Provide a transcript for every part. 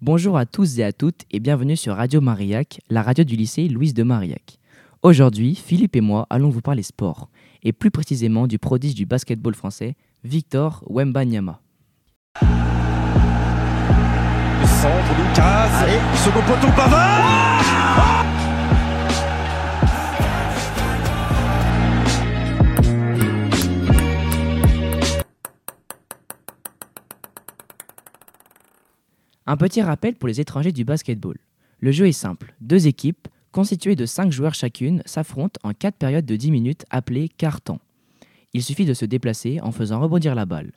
Bonjour à tous et à toutes et bienvenue sur Radio Marillac, la radio du lycée Louise de Marillac. Aujourd'hui, Philippe et moi allons vous parler sport, et plus précisément du prodige du basketball français, Victor Wembanyama. Centre Lucas. Allez, second poteau Pavard Un petit rappel pour les étrangers du basketball. Le jeu est simple. Deux équipes, constituées de 5 joueurs chacune, s'affrontent en 4 périodes de 10 minutes appelées quart-temps. Il suffit de se déplacer en faisant rebondir la balle,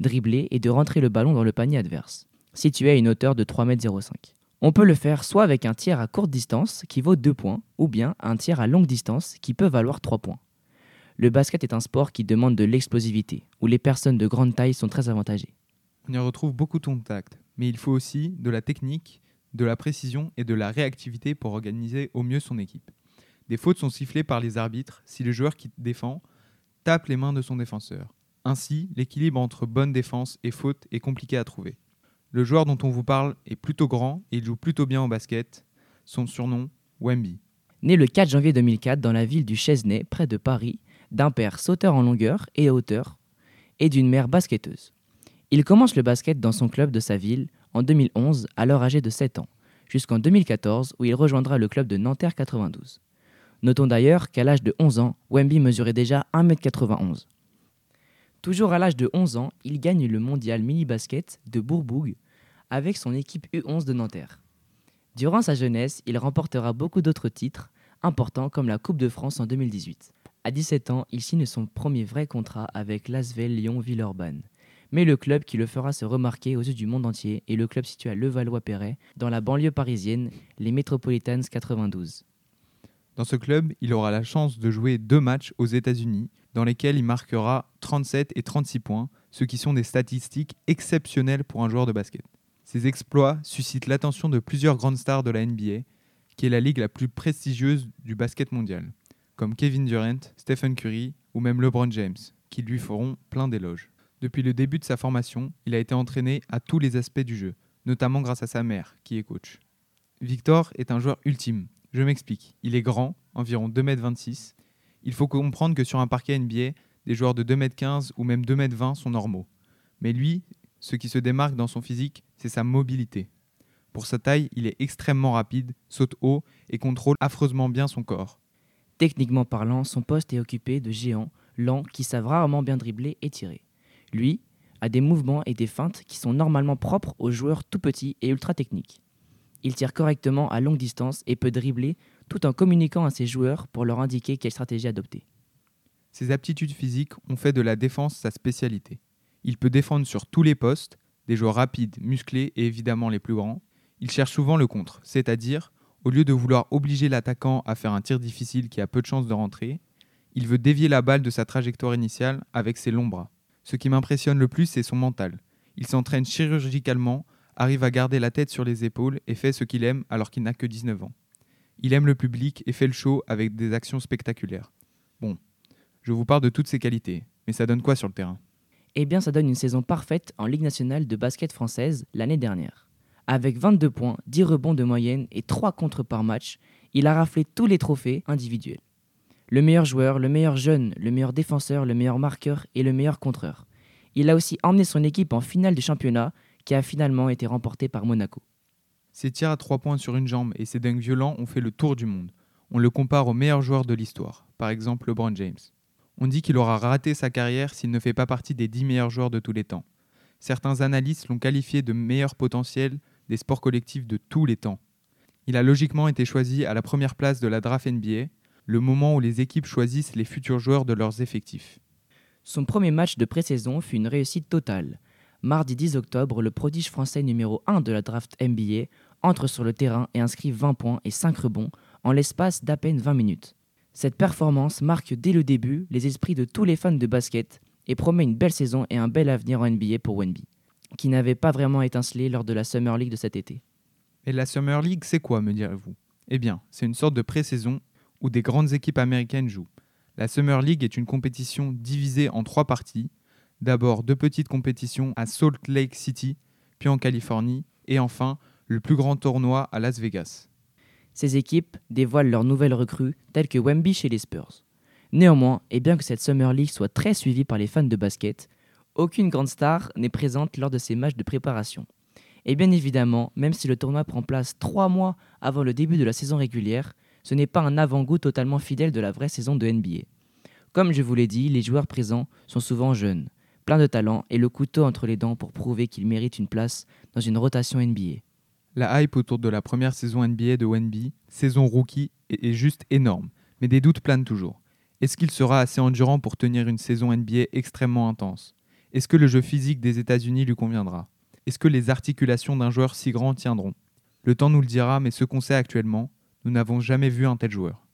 dribbler et de rentrer le ballon dans le panier adverse, situé à une hauteur de 3,05 m. On peut le faire soit avec un tir à courte distance qui vaut 2 points, ou bien un tir à longue distance qui peut valoir 3 points. Le basket est un sport qui demande de l'explosivité, où les personnes de grande taille sont très avantagées. On y retrouve beaucoup de contact, mais il faut aussi de la technique, de la précision et de la réactivité pour organiser au mieux son équipe. Des fautes sont sifflées par les arbitres si le joueur qui défend tape les mains de son défenseur. Ainsi, l'équilibre entre bonne défense et faute est compliqué à trouver. Le joueur dont on vous parle est plutôt grand et il joue plutôt bien au basket. Son surnom, Wemby. Né le 4 janvier 2004 dans la ville du Chesnay, près de Paris, d'un père sauteur en longueur et hauteur, et d'une mère basketteuse. Il commence le basket dans son club de sa ville en 2011, alors âgé de 7 ans, jusqu'en 2014 où il rejoindra le club de Nanterre 92. Notons d'ailleurs qu'à l'âge de 11 ans, Wemby mesurait déjà 1m91. Toujours à l'âge de 11 ans, il gagne le mondial mini-basket de Bourbourg avec son équipe U11 de Nanterre. Durant sa jeunesse, il remportera beaucoup d'autres titres importants comme la Coupe de France en 2018. À 17 ans, il signe son premier vrai contrat avec l'Asvel Lyon-Villeurbanne mais le club qui le fera se remarquer aux yeux du monde entier est le club situé à Levallois-Perret, dans la banlieue parisienne, les Metropolitans 92. Dans ce club, il aura la chance de jouer deux matchs aux États-Unis, dans lesquels il marquera 37 et 36 points, ce qui sont des statistiques exceptionnelles pour un joueur de basket. Ces exploits suscitent l'attention de plusieurs grandes stars de la NBA, qui est la ligue la plus prestigieuse du basket mondial, comme Kevin Durant, Stephen Curry ou même LeBron James, qui lui feront plein d'éloges. Depuis le début de sa formation, il a été entraîné à tous les aspects du jeu, notamment grâce à sa mère, qui est coach. Victor est un joueur ultime. Je m'explique. Il est grand, environ 2m26. Il faut comprendre que sur un parquet NBA, des joueurs de 2m15 ou même 2m20 sont normaux. Mais lui, ce qui se démarque dans son physique, c'est sa mobilité. Pour sa taille, il est extrêmement rapide, saute haut et contrôle affreusement bien son corps. Techniquement parlant, son poste est occupé de géants, lents, qui savent rarement bien dribbler et tirer. Lui a des mouvements et des feintes qui sont normalement propres aux joueurs tout petits et ultra techniques. Il tire correctement à longue distance et peut dribbler tout en communiquant à ses joueurs pour leur indiquer quelle stratégie adopter. Ses aptitudes physiques ont fait de la défense sa spécialité. Il peut défendre sur tous les postes, des joueurs rapides, musclés et évidemment les plus grands. Il cherche souvent le contre, c'est-à-dire, au lieu de vouloir obliger l'attaquant à faire un tir difficile qui a peu de chances de rentrer, il veut dévier la balle de sa trajectoire initiale avec ses longs bras. Ce qui m'impressionne le plus, c'est son mental. Il s'entraîne chirurgicalement, arrive à garder la tête sur les épaules et fait ce qu'il aime alors qu'il n'a que 19 ans. Il aime le public et fait le show avec des actions spectaculaires. Bon, je vous parle de toutes ses qualités, mais ça donne quoi sur le terrain? Eh bien, ça donne une saison parfaite en Ligue nationale de basket française l'année dernière. Avec 22 points, 10 rebonds de moyenne et 3 contre par match, il a raflé tous les trophées individuels le meilleur joueur, le meilleur jeune, le meilleur défenseur, le meilleur marqueur et le meilleur contreur. Il a aussi emmené son équipe en finale du championnat qui a finalement été remporté par Monaco. Ses tirs à trois points sur une jambe et ses dunks violents ont fait le tour du monde. On le compare au meilleur joueur de l'histoire, par exemple LeBron James. On dit qu'il aura raté sa carrière s'il ne fait pas partie des 10 meilleurs joueurs de tous les temps. Certains analystes l'ont qualifié de meilleur potentiel des sports collectifs de tous les temps. Il a logiquement été choisi à la première place de la draft NBA le moment où les équipes choisissent les futurs joueurs de leurs effectifs. Son premier match de pré-saison fut une réussite totale. Mardi 10 octobre, le prodige français numéro 1 de la draft NBA entre sur le terrain et inscrit 20 points et 5 rebonds en l'espace d'à peine 20 minutes. Cette performance marque dès le début les esprits de tous les fans de basket et promet une belle saison et un bel avenir en NBA pour Wenby, qui n'avait pas vraiment étincelé lors de la Summer League de cet été. Et la Summer League, c'est quoi, me direz-vous? Eh bien, c'est une sorte de pré-saison où des grandes équipes américaines jouent. La Summer League est une compétition divisée en trois parties. D'abord deux petites compétitions à Salt Lake City, puis en Californie, et enfin le plus grand tournoi à Las Vegas. Ces équipes dévoilent leurs nouvelles recrues, telles que Wemby chez les Spurs. Néanmoins, et bien que cette Summer League soit très suivie par les fans de basket, aucune grande star n'est présente lors de ces matchs de préparation. Et bien évidemment, même si le tournoi prend place trois mois avant le début de la saison régulière, ce n'est pas un avant-goût totalement fidèle de la vraie saison de NBA. Comme je vous l'ai dit, les joueurs présents sont souvent jeunes, pleins de talent et le couteau entre les dents pour prouver qu'ils méritent une place dans une rotation NBA. La hype autour de la première saison NBA de Wenby, saison rookie, est juste énorme, mais des doutes planent toujours. Est-ce qu'il sera assez endurant pour tenir une saison NBA extrêmement intense? Est-ce que le jeu physique des États-Unis lui conviendra? Est-ce que les articulations d'un joueur si grand tiendront? Le temps nous le dira, mais ce qu'on sait actuellement, nous n'avons jamais vu un tel joueur.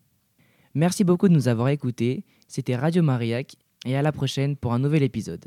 Merci beaucoup de nous avoir écoutés, c'était Radio Mariac et à la prochaine pour un nouvel épisode.